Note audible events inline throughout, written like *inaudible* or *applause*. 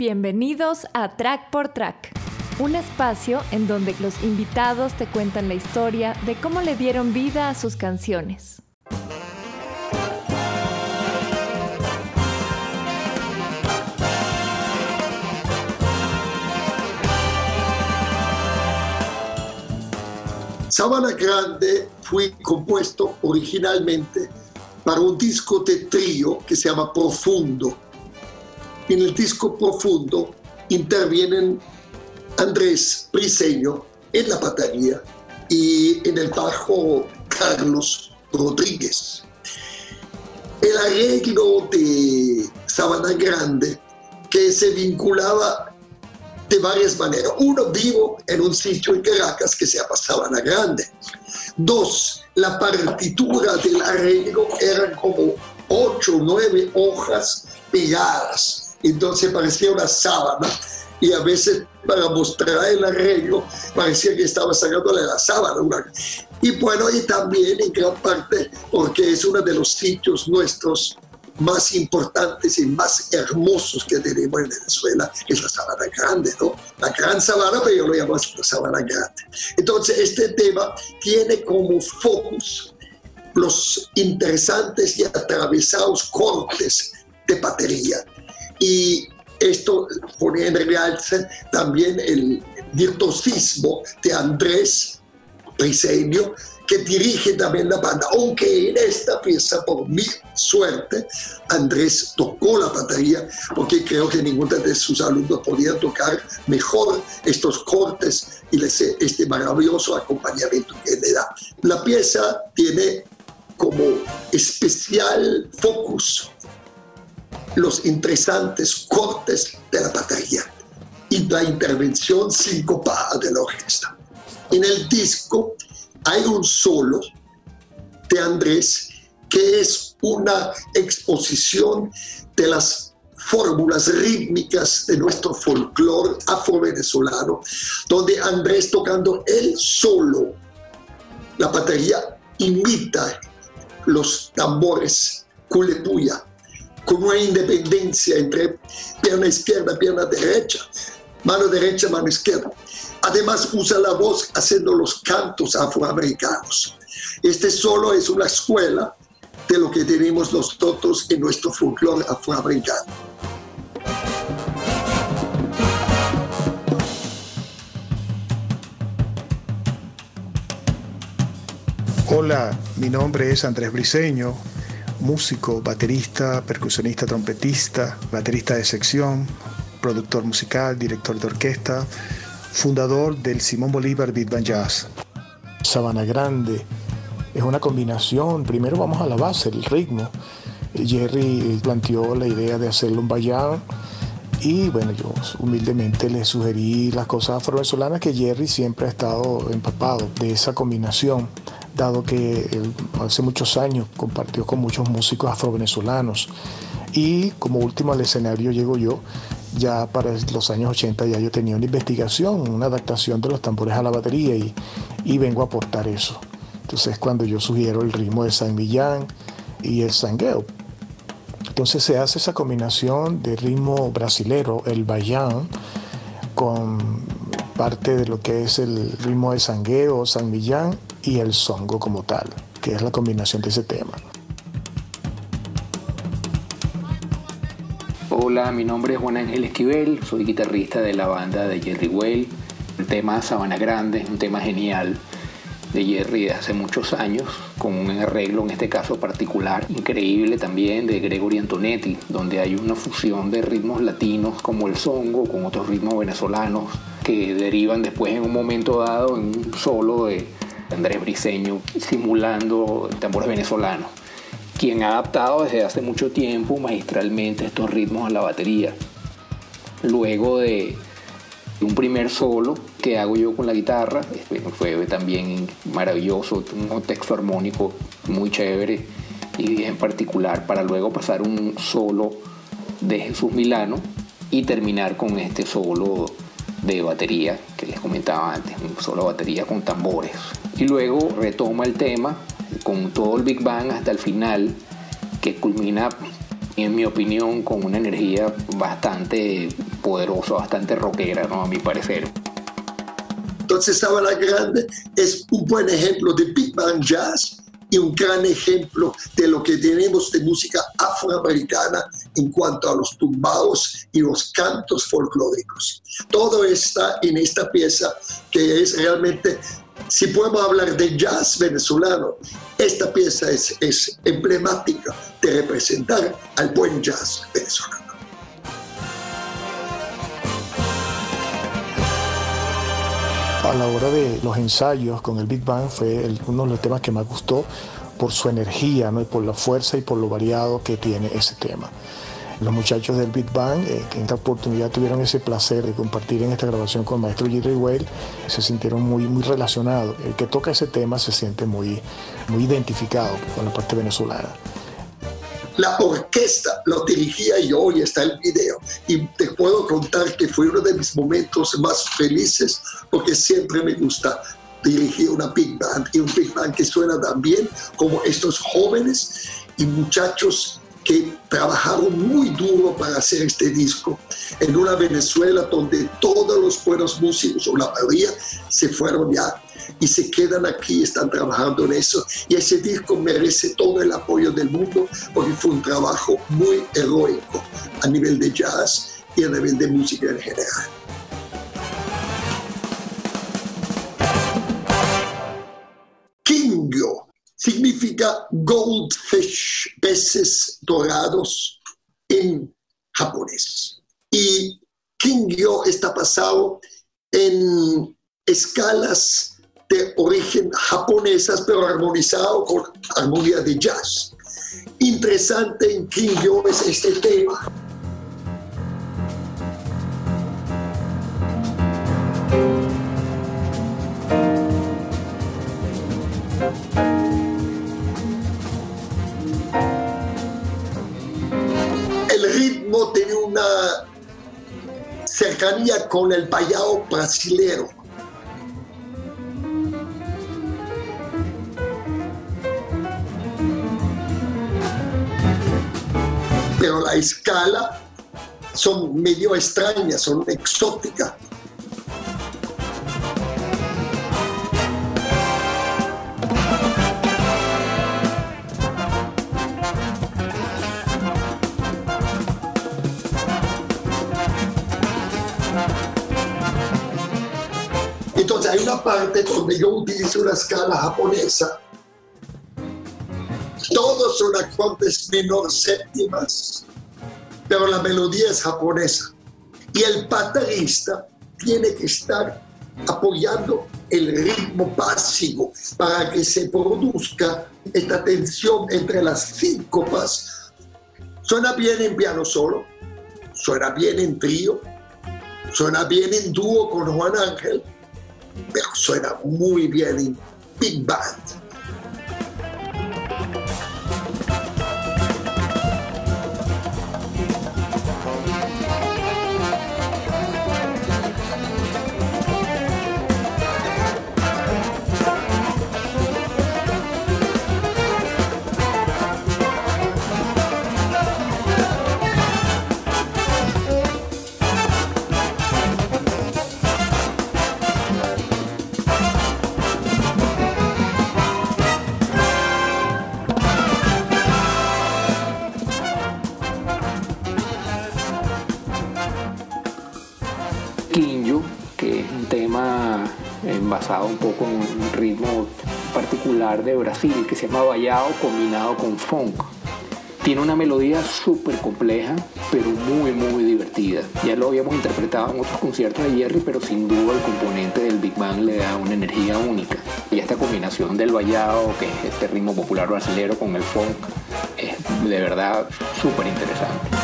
Bienvenidos a Track por Track, un espacio en donde los invitados te cuentan la historia de cómo le dieron vida a sus canciones. Sabana Grande fue compuesto originalmente para un disco de trío que se llama Profundo. En el disco Profundo intervienen Andrés Briseño en la batería y en el bajo Carlos Rodríguez. El arreglo de Sabana Grande que se vinculaba de varias maneras. Uno, vivo en un sitio en Caracas que se llama Sabana Grande. Dos, la partitura del arreglo eran como ocho o nueve hojas pegadas. Entonces parecía una sábana y a veces para mostrar el arreglo parecía que estaba sacándole la sábana. Y bueno, y también en gran parte porque es uno de los sitios nuestros más importantes y más hermosos que tenemos en Venezuela es la sabana grande, ¿no? La gran sabana, pero yo lo llamo la sabana grande. Entonces, este tema tiene como focus los interesantes y atravesados cortes de batería. Y esto pone en realce también el virtuosismo de Andrés Briseño, que dirige también la banda, aunque en esta pieza, por mi suerte, Andrés tocó la batería, porque creo que ninguno de sus alumnos podía tocar mejor estos cortes y este maravilloso acompañamiento que le da. La pieza tiene como especial focus los interesantes cortes de la batería y la intervención sincopada de la orquesta. En el disco hay un solo de Andrés que es una exposición de las fórmulas rítmicas de nuestro folclore afro-venezolano, donde Andrés tocando él solo, la batería imita los tambores culepuya, con una independencia entre pierna izquierda, pierna derecha, mano derecha, mano izquierda. Además usa la voz haciendo los cantos afroamericanos. Este solo es una escuela de lo que tenemos nosotros en nuestro folclore afroamericano. Hola, mi nombre es Andrés Briseño, músico, baterista, percusionista, trompetista, baterista de sección, productor musical, director de orquesta, fundador del Simón Bolívar Beat Band Jazz. Sabana Grande es una combinación, primero vamos a la base, el ritmo. Jerry planteó la idea de hacerlo un bayán y bueno, yo humildemente le sugerí las cosas afro-venezolanas que Jerry siempre ha estado empapado de esa combinación, dado que hace muchos años compartió con muchos músicos afro-venezolanos. Y como último al escenario llego yo ya para los años 80 ya yo tenía una investigación, una adaptación de los tambores a la batería y, y vengo a aportar eso. Entonces cuando yo sugiero el ritmo de San Millán y el sangueo. Entonces se hace esa combinación de ritmo brasilero, el bayán, con parte de lo que es el ritmo de sangueo, San Millán y el songo como tal, que es la combinación de ese tema. Hola, mi nombre es Juan Ángel Esquivel, soy guitarrista de la banda de Jerry Well. El tema Sabana Grande es un tema genial de Jerry de hace muchos años, con un arreglo en este caso particular increíble también de Gregory Antonetti, donde hay una fusión de ritmos latinos como el songo con otros ritmos venezolanos que derivan después en un momento dado en un solo de Andrés Briseño simulando tambores venezolanos quien ha adaptado desde hace mucho tiempo magistralmente estos ritmos a la batería. Luego de un primer solo que hago yo con la guitarra, fue también maravilloso, un contexto armónico muy chévere y en particular para luego pasar un solo de Jesús Milano y terminar con este solo de batería que les comentaba antes, un solo batería con tambores. Y luego retoma el tema con todo el Big Bang hasta el final, que culmina, en mi opinión, con una energía bastante poderosa, bastante rockera, ¿no? A mi parecer. Entonces Sabana Grande es un buen ejemplo de Big Band Jazz y un gran ejemplo de lo que tenemos de música afroamericana en cuanto a los tumbados y los cantos folclóricos. Todo está en esta pieza que es realmente, si podemos hablar de jazz venezolano, esta pieza es, emblemática de representar al buen jazz venezolano. a la hora de los ensayos con el Big Bang fue uno de los temas que más gustó por su energía por la fuerza y por lo variado que tiene ese tema. Los muchachos del Big Bang, eh, que en esta oportunidad tuvieron ese placer de compartir en esta grabación con el maestro Jerry Whale, se sintieron muy, muy relacionados. El que toca ese tema se siente muy, muy identificado con la parte venezolana. La orquesta lo dirigía yo y está el video. Y te puedo contar que fue uno de mis momentos más felices porque siempre me gusta dirigir una big band y un big band que suena tan bien como estos jóvenes y muchachos que trabajaron muy duro para hacer este disco en una Venezuela donde todos los buenos músicos o la mayoría se fueron ya y se quedan aquí, están trabajando en eso. Y ese disco merece todo el apoyo del mundo porque fue un trabajo muy heroico a nivel de jazz y a nivel de música en general. Significa goldfish, peces dorados en japonés. Y Kingyo está basado en escalas de origen japonesas, pero armonizado con armonía de jazz. Interesante en Kingyo es este tema. Cercanía con el payao brasilero pero la escala son medio extrañas, son exóticas. Entonces hay una parte donde yo utilizo una escala japonesa todos son acordes menor séptimas, pero la melodía es japonesa. Y el baterista tiene que estar apoyando el ritmo básico para que se produzca esta tensión entre las síncopas. Suena bien en piano solo, suena bien en trío, suena bien en dúo con Juan Ángel, pero suena muy bien en big band. Basado un poco en un ritmo particular de Brasil que se llama Vallado combinado con funk. Tiene una melodía súper compleja, pero muy, muy divertida. Ya lo habíamos interpretado en otros conciertos de Jerry, pero sin duda el componente del Big Bang le da una energía única. Y esta combinación del vallado, que es este ritmo popular brasileño, con el funk, es de verdad súper interesante.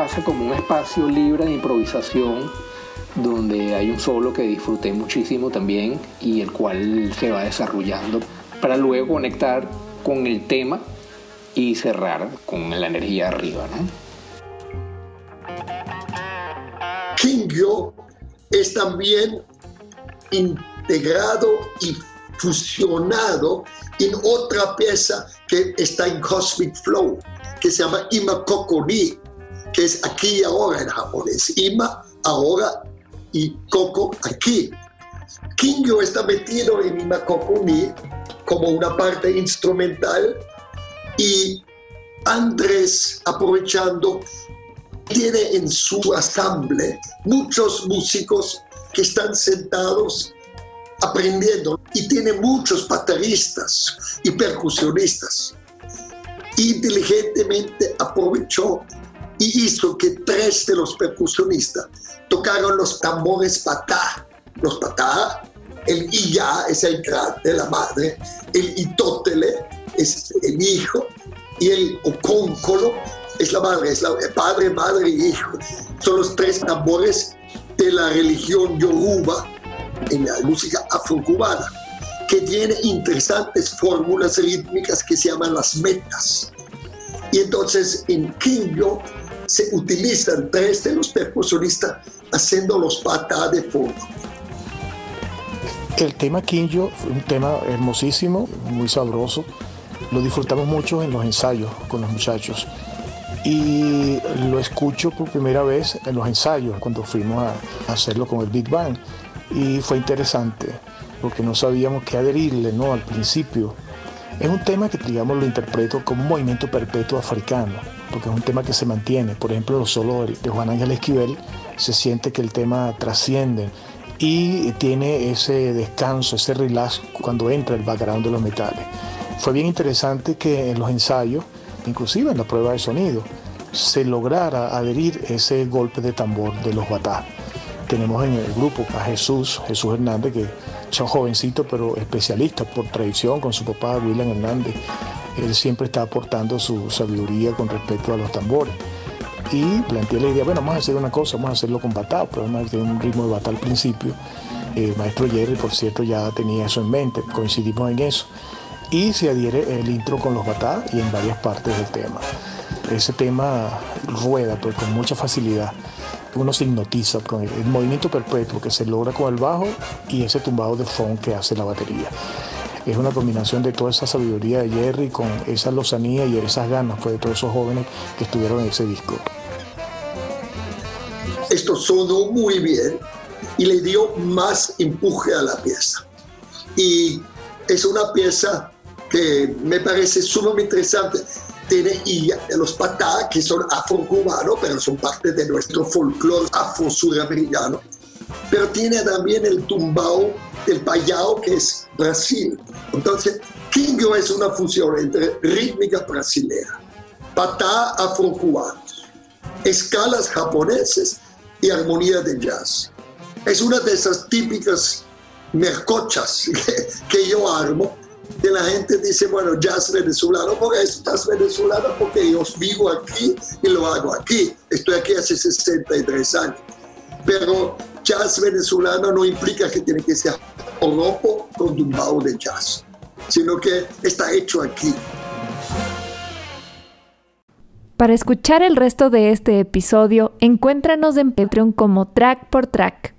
Pasa como un espacio libre de improvisación donde hay un solo que disfruté muchísimo también y el cual se va desarrollando para luego conectar con el tema y cerrar con la energía arriba. ¿no? Kingyo es también integrado y fusionado en otra pieza que está en Cosmic Flow, que se llama Ima Kokoni, que es aquí y ahora en japonés. Ima, ahora y Koko, aquí. Kingyo está metido en Ima Kokoni como una parte instrumental y Andrés aprovechando tiene en su asamble muchos músicos que están sentados aprendiendo y tiene muchos bateristas y percusionistas. Inteligentemente aprovechó y hizo que tres de los percusionistas tocaron los tambores patá. Los patá, el iya es el gran de la madre, el itótele es el hijo y el ocóncolo es la madre, es la padre, madre y hijo. Son los tres tambores de la religión yoruba en la música afrocubana, que tiene interesantes fórmulas rítmicas que se llaman las metas. Y entonces en Kinyo se utilizan tres de los percusionistas haciendo los patas de fondo. El tema Kinyo fue un tema hermosísimo, muy sabroso. Lo disfrutamos mucho en los ensayos con los muchachos. Y lo escucho por primera vez en los ensayos, cuando fuimos a hacerlo con el Big Bang y fue interesante porque no sabíamos qué adherirle ¿no? al principio. Es un tema que, digamos, lo interpreto como un movimiento perpetuo africano, porque es un tema que se mantiene. Por ejemplo, los solos de Juan Ángel Esquivel se siente que el tema trasciende y tiene ese descanso, ese relax cuando entra el background de los metales. Fue bien interesante que en los ensayos, inclusive en la prueba de sonido, se lograra adherir ese golpe de tambor de los batá tenemos en el grupo a Jesús, Jesús Hernández, que es un jovencito pero especialista por tradición con su papá William Hernández. Él siempre está aportando su sabiduría con respecto a los tambores. Y planteé la idea, bueno, vamos a hacer una cosa, vamos a hacerlo con batá, pero vamos a tener un ritmo de batá al principio. El maestro Jerry, por cierto, ya tenía eso en mente, coincidimos en eso. Y se adhiere el intro con los batá y en varias partes del tema. Ese tema rueda pues, con mucha facilidad uno se hipnotiza con el, movimiento perpetuo que se logra con el bajo y ese tumbado de funk que hace la batería. Es una combinación de toda esa sabiduría de Jerry con esa lozanía y esas ganas pues, de todos esos jóvenes que estuvieron en ese disco. Esto sonó muy bien y le dio más empuje a la pieza. Y es una pieza que me parece sumamente interesante tiene y los patá, que son afro-cubanos, pero son parte de nuestro folclore afro-suramericano. Pero tiene también el tumbao del payao, que es Brasil. Entonces, Kingo es una fusión entre rítmica brasileña, patá afro-cubanos, escalas japoneses y armonía de jazz. Es una de esas típicas mercochas que, *laughs* que yo armo que la gente dice, bueno, jazz venezolano, porque es jazz venezolano porque yo vivo aquí y lo hago aquí. Estoy aquí hace 63 años. Pero jazz venezolano no implica que tiene que ser oropo con tumbao de jazz, sino que está hecho aquí. Para escuchar el resto de este episodio, encuéntranos en Patreon como Track por Track.